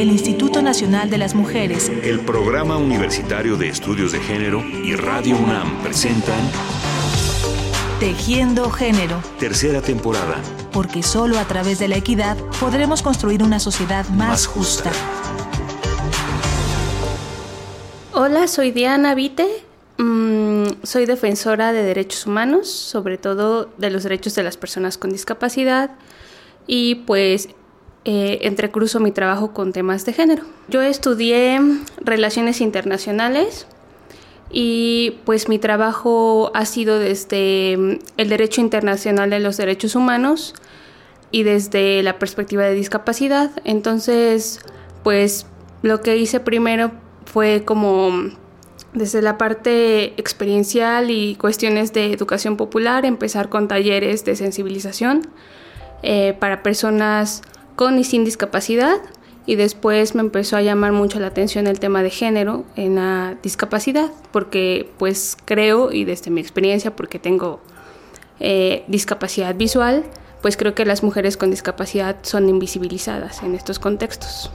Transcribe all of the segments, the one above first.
el Instituto Nacional de las Mujeres, el Programa Universitario de Estudios de Género y Radio UNAM presentan Tejiendo Género. Tercera temporada. Porque solo a través de la equidad podremos construir una sociedad más, justa. Hola, soy Diana Vite. Mm, soy defensora de derechos humanos, sobre todo de los derechos de las personas con discapacidad y pues eh, entrecruzo mi trabajo con temas de género. Yo estudié relaciones internacionales y pues mi trabajo ha sido desde mm, el derecho internacional de los derechos humanos y desde la perspectiva de discapacidad. Entonces, pues lo que hice primero fue como mm, desde la parte experiencial y cuestiones de educación popular, empezar con talleres de sensibilización eh, para personas con y sin discapacidad y después me empezó a llamar mucho la atención el tema de género en la discapacidad, porque pues creo y desde mi experiencia, porque tengo eh, discapacidad visual, pues creo que las mujeres con discapacidad son invisibilizadas en estos contextos.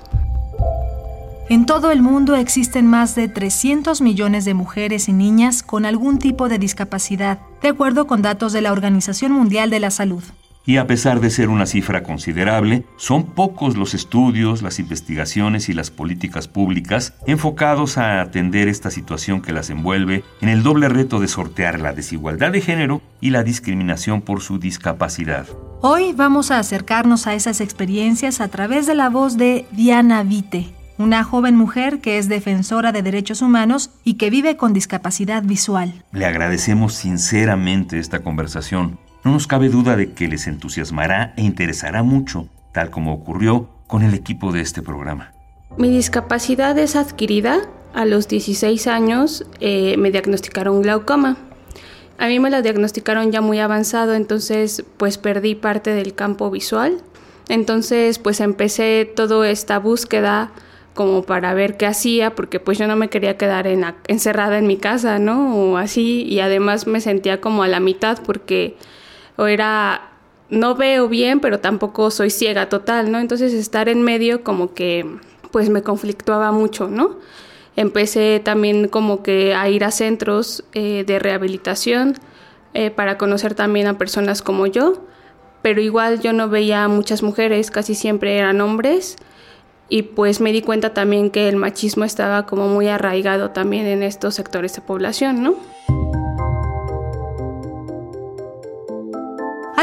En todo el mundo existen más de 300 millones de mujeres y niñas con algún tipo de discapacidad, de acuerdo con datos de la Organización Mundial de la Salud. Y a pesar de ser una cifra considerable, son pocos los estudios, las investigaciones y las políticas públicas enfocados a atender esta situación que las envuelve en el doble reto de sortear la desigualdad de género y la discriminación por su discapacidad. Hoy vamos a acercarnos a esas experiencias a través de la voz de Diana Vite, una joven mujer que es defensora de derechos humanos y que vive con discapacidad visual. Le agradecemos sinceramente esta conversación no nos cabe duda de que les entusiasmará e interesará mucho, tal como ocurrió con el equipo de este programa. Mi discapacidad es adquirida. A los 16 años eh, me diagnosticaron glaucoma. A mí me la diagnosticaron ya muy avanzado, entonces pues perdí parte del campo visual. Entonces pues empecé toda esta búsqueda como para ver qué hacía, porque pues yo no me quería quedar encerrada en mi casa, ¿no? O así, y además me sentía como a la mitad porque o era no veo bien, pero tampoco soy ciega total, ¿no? Entonces estar en medio como que pues me conflictuaba mucho, ¿no? Empecé también como que a ir a centros eh, de rehabilitación eh, para conocer también a personas como yo, pero igual yo no veía a muchas mujeres, casi siempre eran hombres y pues me di cuenta también que el machismo estaba como muy arraigado también en estos sectores de población, ¿no?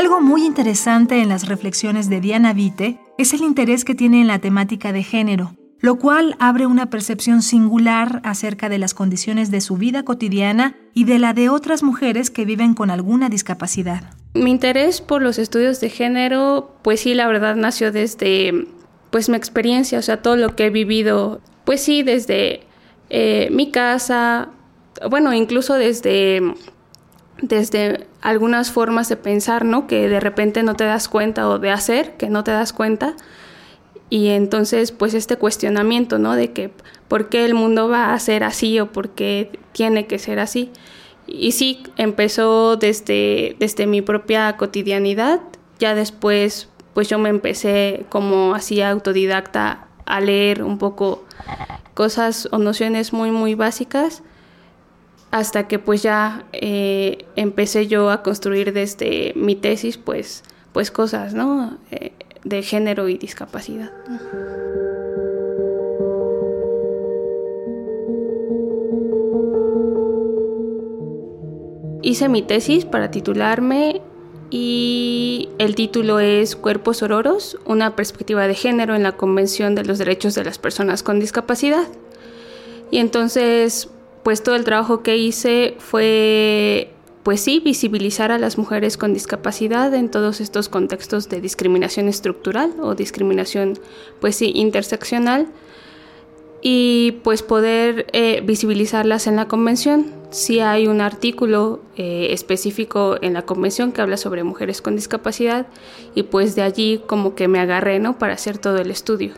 Algo muy interesante en las reflexiones de Diana Vite es el interés que tiene en la temática de género, lo cual abre una percepción singular acerca de las condiciones de su vida cotidiana y de la de otras mujeres que viven con alguna discapacidad. Mi interés por los estudios de género, pues sí, la verdad nació desde pues mi experiencia, o sea, todo lo que he vivido, pues sí, desde eh, mi casa, bueno, incluso desde desde algunas formas de pensar, ¿no? Que de repente no te das cuenta o de hacer que no te das cuenta. Y entonces, pues este cuestionamiento, ¿no? De que por qué el mundo va a ser así o por qué tiene que ser así. Y sí, empezó desde, desde mi propia cotidianidad. Ya después, pues yo me empecé como así autodidacta a leer un poco cosas o nociones muy, muy básicas hasta que pues ya eh, empecé yo a construir desde mi tesis pues, pues cosas, ¿no? Eh, de género y discapacidad. Hice mi tesis para titularme y el título es Cuerpos Ororos, una perspectiva de género en la Convención de los Derechos de las Personas con Discapacidad. Y entonces pues todo el trabajo que hice fue, pues sí, visibilizar a las mujeres con discapacidad en todos estos contextos de discriminación estructural o discriminación, pues sí, interseccional y pues poder eh, visibilizarlas en la convención. Si hay un artículo eh, específico en la convención que habla sobre mujeres con discapacidad y pues de allí como que me agarré, ¿no? Para hacer todo el estudio.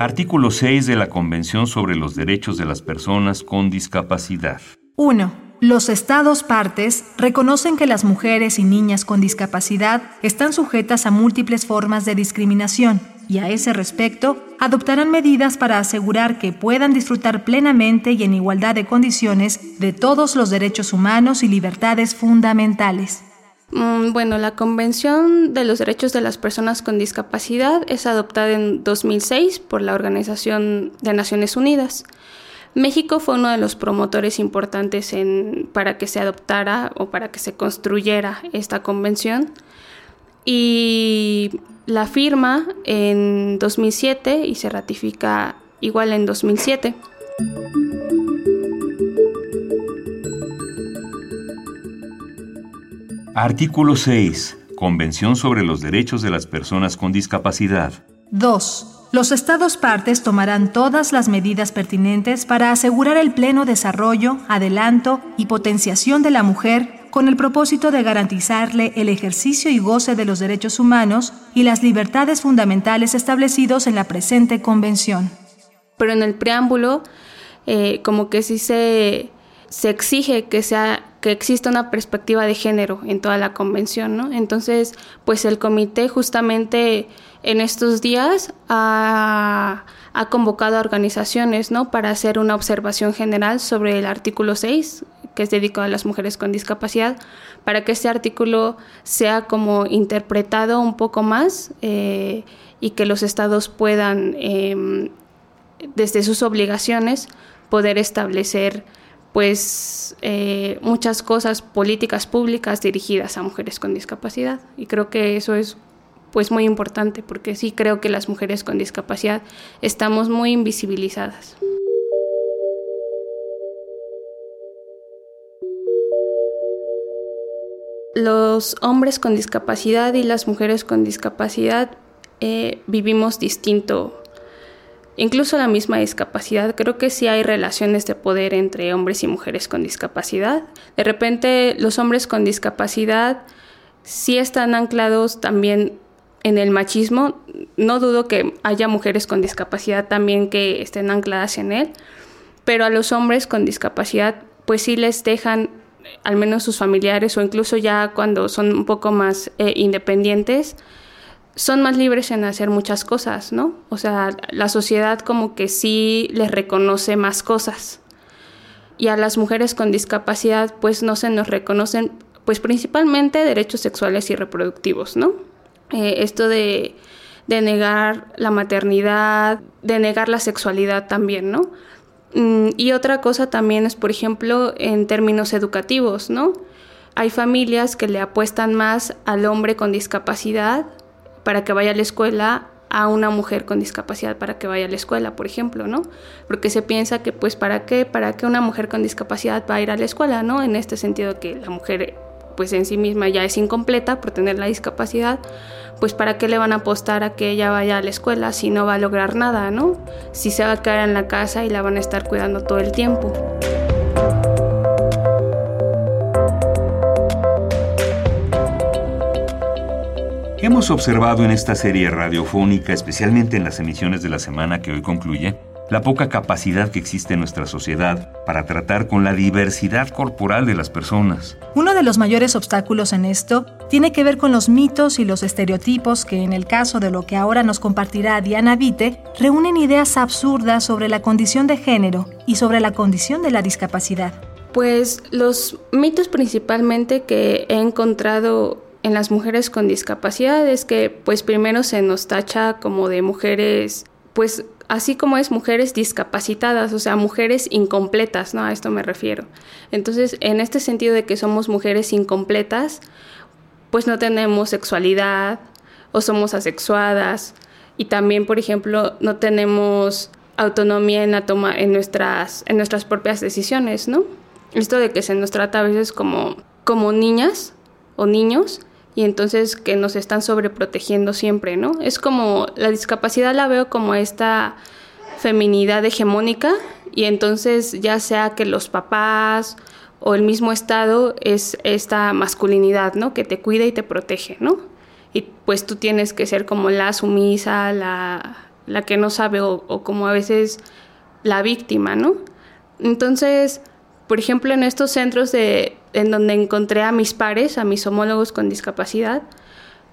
Artículo 6 de la Convención sobre los Derechos de las Personas con Discapacidad. 1. Los estados partes reconocen que las mujeres y niñas con discapacidad están sujetas a múltiples formas de discriminación y a ese respecto adoptarán medidas para asegurar que puedan disfrutar plenamente y en igualdad de condiciones de todos los derechos humanos y libertades fundamentales. Mm, bueno, la Convención de los Derechos de las Personas con Discapacidad es adoptada en 2006 por la Organización de Naciones Unidas. México fue uno de los promotores importantes en, para que se adoptara o para que se construyera esta convención y la firma en 2007 y se ratifica igual en 2007. Artículo 6. Convención sobre los Derechos de las Personas con Discapacidad. 2. Los Estados partes tomarán todas las medidas pertinentes para asegurar el pleno desarrollo, adelanto y potenciación de la mujer con el propósito de garantizarle el ejercicio y goce de los derechos humanos y las libertades fundamentales establecidos en la presente convención. Pero en el preámbulo, eh, como que sí se, se exige que sea que exista una perspectiva de género en toda la convención, ¿no? Entonces, pues el comité justamente en estos días ha, convocado a organizaciones, ¿no? Para hacer una observación general sobre el artículo 6, que es dedicado a las mujeres con discapacidad, para que este artículo sea como interpretado un poco más eh, y que los estados puedan, em, desde sus obligaciones, poder establecer pues eh, muchas cosas políticas públicas dirigidas a mujeres con discapacidad y creo que eso es pues muy importante porque sí creo que las mujeres con discapacidad estamos muy invisibilizadas. Los hombres con discapacidad y las mujeres con discapacidad eh, vivimos distinto incluso la misma discapacidad, creo que sí hay relaciones de poder entre hombres y mujeres con discapacidad. De repente los hombres con discapacidad sí están anclados también en el machismo. No dudo que haya mujeres con discapacidad también que estén ancladas en él, pero a los hombres con discapacidad pues sí les dejan al menos sus familiares o incluso ya cuando son un poco más eh, independientes, son más libres en hacer muchas cosas, ¿no? O sea, la sociedad como que sí les reconoce más cosas. Y a las mujeres con discapacidad pues no se nos reconocen pues principalmente derechos sexuales y reproductivos, ¿no? Eh, esto de, de, negar la maternidad, de negar la sexualidad también, ¿no? Mm, y otra cosa también es, por ejemplo, en términos educativos, ¿no? Hay familias que le apuestan más al hombre con discapacidad para que vaya a la escuela a una mujer con discapacidad para que vaya a la escuela, por ejemplo, ¿no? Porque se piensa que pues para qué, para qué una mujer con discapacidad va a ir a la escuela, ¿no? En este sentido que la mujer pues en sí misma ya es incompleta por tener la discapacidad, pues para qué le van a apostar a que ella vaya a la escuela si no va a lograr nada, ¿no? Si se va a quedar en la casa y la van a estar cuidando todo el tiempo. Hemos observado en esta serie radiofónica, especialmente en las emisiones de la semana que hoy concluye, la poca capacidad que existe en nuestra sociedad para tratar con la diversidad corporal de las personas. Uno de los mayores obstáculos en esto tiene que ver con los mitos y los estereotipos que, en el caso de lo que ahora nos compartirá Diana Vite, reúnen ideas absurdas sobre la condición de género y sobre la condición de la discapacidad. Pues los mitos principalmente que he encontrado en las mujeres con discapacidad es que pues primero se nos tacha como de mujeres pues así como es mujeres discapacitadas, o sea, mujeres incompletas, ¿no? A esto me refiero. Entonces, en este sentido de que somos mujeres incompletas, pues no tenemos sexualidad o somos asexuadas y también, por ejemplo, no tenemos autonomía en la toma en nuestras en nuestras propias decisiones, ¿no? Esto de que se nos trata a veces como como niñas o niños y entonces que nos están sobreprotegiendo siempre, ¿no? Es como la discapacidad la veo como esta feminidad hegemónica y entonces ya sea que los papás o el mismo estado es esta masculinidad, ¿no? Que te cuida y te protege, ¿no? Y pues tú tienes que ser como la sumisa, la, la que no sabe o, o como a veces la víctima, ¿no? Entonces, por ejemplo, en estos centros de, en donde encontré a mis pares, a mis homólogos con discapacidad,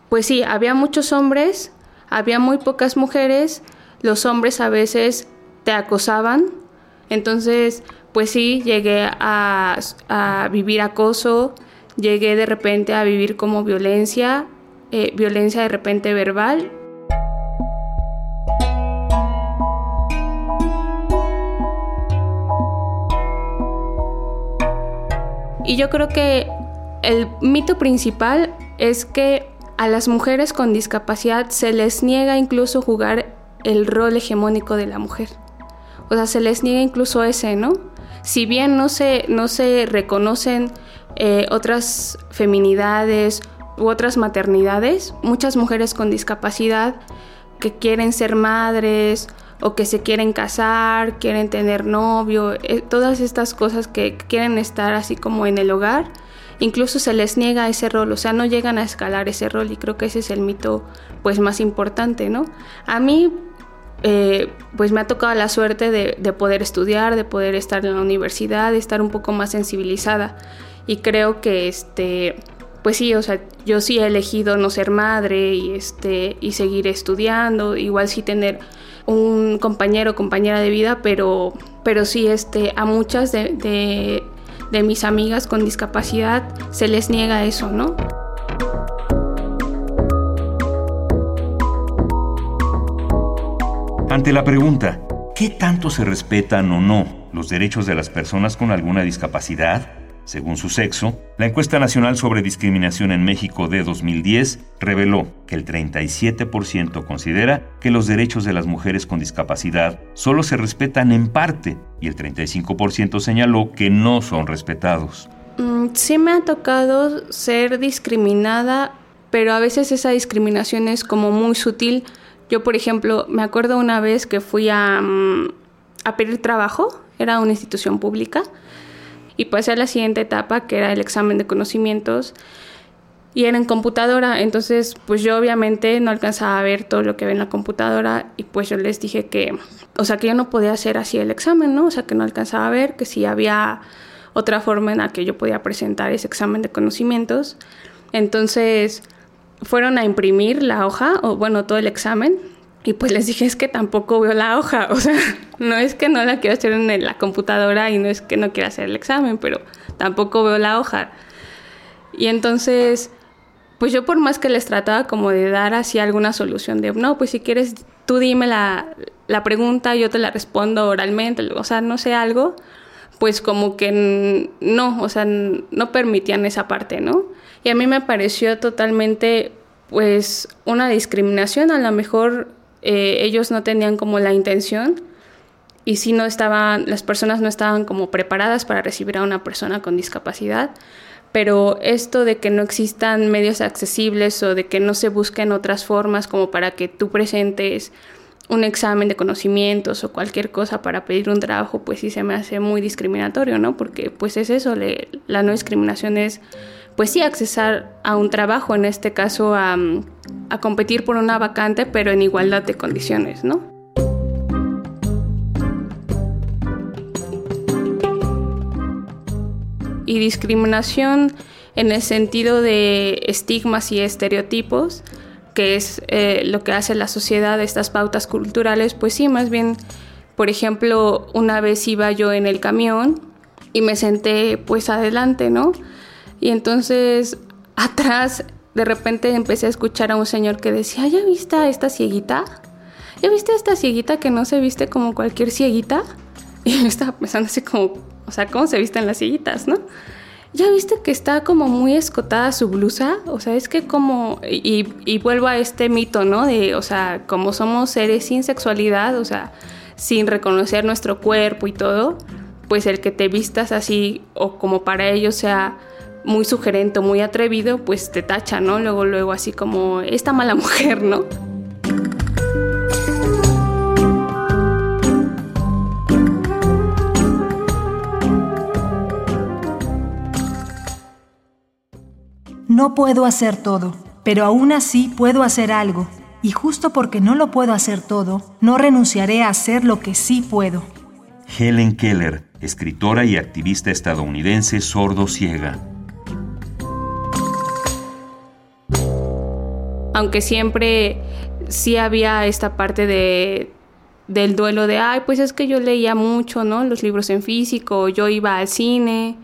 pues sí, había muchos hombres, había muy pocas mujeres, los hombres a veces te acosaban, entonces, pues sí, llegué a, vivir acoso, llegué de repente a vivir como violencia, eh, violencia de repente verbal. Y yo creo que el mito principal es que a las mujeres con discapacidad se les niega incluso jugar el rol hegemónico de la mujer. O sea, se les niega incluso ese, ¿no? Si bien no se, no se reconocen eh, otras feminidades u otras maternidades, muchas mujeres con discapacidad que quieren ser madres o que se quieren casar, quieren tener novio, eh, todas estas cosas que quieren estar así como en el hogar, incluso se les niega ese rol, o sea, no llegan a escalar ese rol y creo que ese es el mito pues más importante, ¿no? A mí eh, pues me ha tocado la suerte de, de, poder estudiar, de poder estar en la universidad, de estar un poco más sensibilizada y creo que este pues sí, o sea, yo sí he elegido no ser madre y este y seguir estudiando, igual sí tener un compañero o compañera de vida, pero pero sí este a muchas de, de mis amigas con discapacidad se les niega eso, ¿no? Ante la pregunta, ¿qué tanto se respetan o no los derechos de las personas con alguna discapacidad? Según su sexo, la encuesta nacional sobre discriminación en México de 2010 reveló que el 37% considera que los derechos de las mujeres con discapacidad solo se respetan en parte y el 35% señaló que no son respetados. Mm, sí me ha tocado ser discriminada, pero a veces esa discriminación es como muy sutil. Yo, por ejemplo, me acuerdo una vez que fui a, mm, a pedir trabajo, era una institución pública, y pasé a la siguiente etapa que era el examen de conocimientos y era en computadora, entonces pues yo obviamente no alcanzaba a ver todo lo que ve en la computadora y pues yo les dije que, o sea, que yo no podía hacer así el examen, ¿no? O sea, que no alcanzaba a ver, que si había otra forma en la que yo podía presentar ese examen de conocimientos. Entonces fueron a imprimir la hoja, o bueno, todo el examen, y pues les dije, es que tampoco veo la hoja, o sea, no es que no la quiero hacer en la computadora y no es que no quiera hacer el examen, pero tampoco veo la hoja. Y entonces, pues yo por más que les trataba como de dar así alguna solución de, no, pues si quieres, tú dime la, la pregunta, yo te la respondo oralmente, o sea, no sé algo, pues como que no, o sea, no permitían esa parte, ¿no? Y a mí me pareció totalmente, pues, una discriminación, a lo mejor eh, ellos no tenían como la intención y si no estaban, las personas no estaban como preparadas para recibir a una persona con discapacidad, pero esto de que no existan medios accesibles o de que no se busquen otras formas como para que tú presentes un examen de conocimientos o cualquier cosa para pedir un trabajo, pues sí se me hace muy discriminatorio, ¿no? Porque pues es eso, la no discriminación es pues sí accesar a un trabajo, en este caso a, a competir por una vacante, pero en igualdad de condiciones, ¿no? Y discriminación en el sentido de estigmas y estereotipos, que es eh, lo que hace la sociedad, estas pautas culturales, pues sí, más bien, por ejemplo, una vez iba yo en el camión y me senté pues adelante, ¿no? Y entonces atrás de repente empecé a escuchar a un señor que decía, ¿ya viste a esta cieguita? ¿Ya viste a esta cieguita que no se viste como cualquier cieguita? Y yo estaba pensando así como, o sea, ¿cómo se visten las cieguitas, no? ¿Ya viste que está como muy escotada su blusa? O sea, es que como, y, y vuelvo a este mito, ¿no? De, o sea, como somos seres sin sexualidad, o sea, sin reconocer nuestro cuerpo y todo, pues el que te vistas así o como para ellos sea muy sugerente, muy atrevido, pues te tacha, ¿no? Luego, luego así como esta mala mujer, ¿no? No puedo hacer todo, pero aún así puedo hacer algo. Y justo porque no lo puedo hacer todo, no renunciaré a hacer lo que sí puedo. Helen Keller escritora y activista estadounidense sordo-ciega. Aunque siempre sí había esta parte de del duelo de, ay, pues es que yo leía mucho, ¿no? Los libros en físico, yo iba al cine,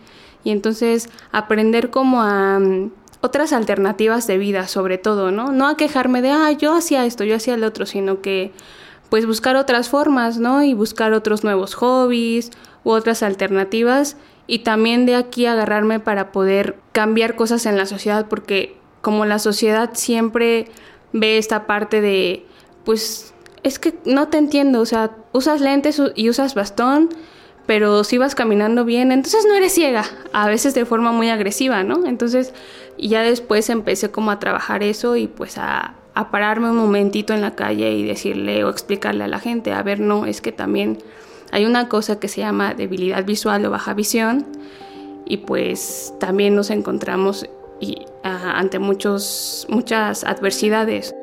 y entonces aprender como a mm, otras alternativas de vida, sobre todo, ¿no? No a quejarme de, ay, yo hacía esto, yo hacía el otro, sino que pues buscar otras formas, ¿no? Y buscar otros nuevos hobbies u otras alternativas y también de aquí agarrarme para poder cambiar cosas en la sociedad porque como la sociedad siempre ve esta parte de pues es que no te entiendo, o sea, usas lentes y usas bastón, pero si vas caminando bien, entonces no eres ciega, a veces de forma muy agresiva, ¿no? Entonces ya después empecé como a trabajar eso y pues a, a pararme un momentito en la calle y decirle o explicarle a la gente, a ver, no, es que también hay una cosa que se llama debilidad visual o baja visión y pues también nos encontramos y, ante muchos, muchas adversidades.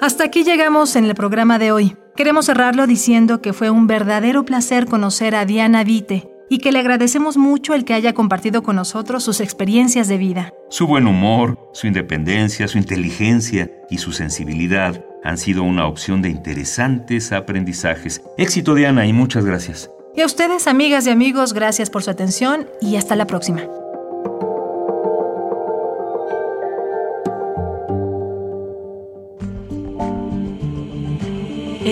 Hasta aquí llegamos en el programa de hoy. Queremos cerrarlo diciendo que fue un verdadero placer conocer a Diana Vite y que le agradecemos mucho el que haya compartido con nosotros sus experiencias de vida. Su buen humor, su independencia, su inteligencia y su sensibilidad han sido una opción de interesantes aprendizajes. Éxito Diana y muchas gracias. Y a ustedes, amigas y amigos, gracias por su atención y hasta la próxima.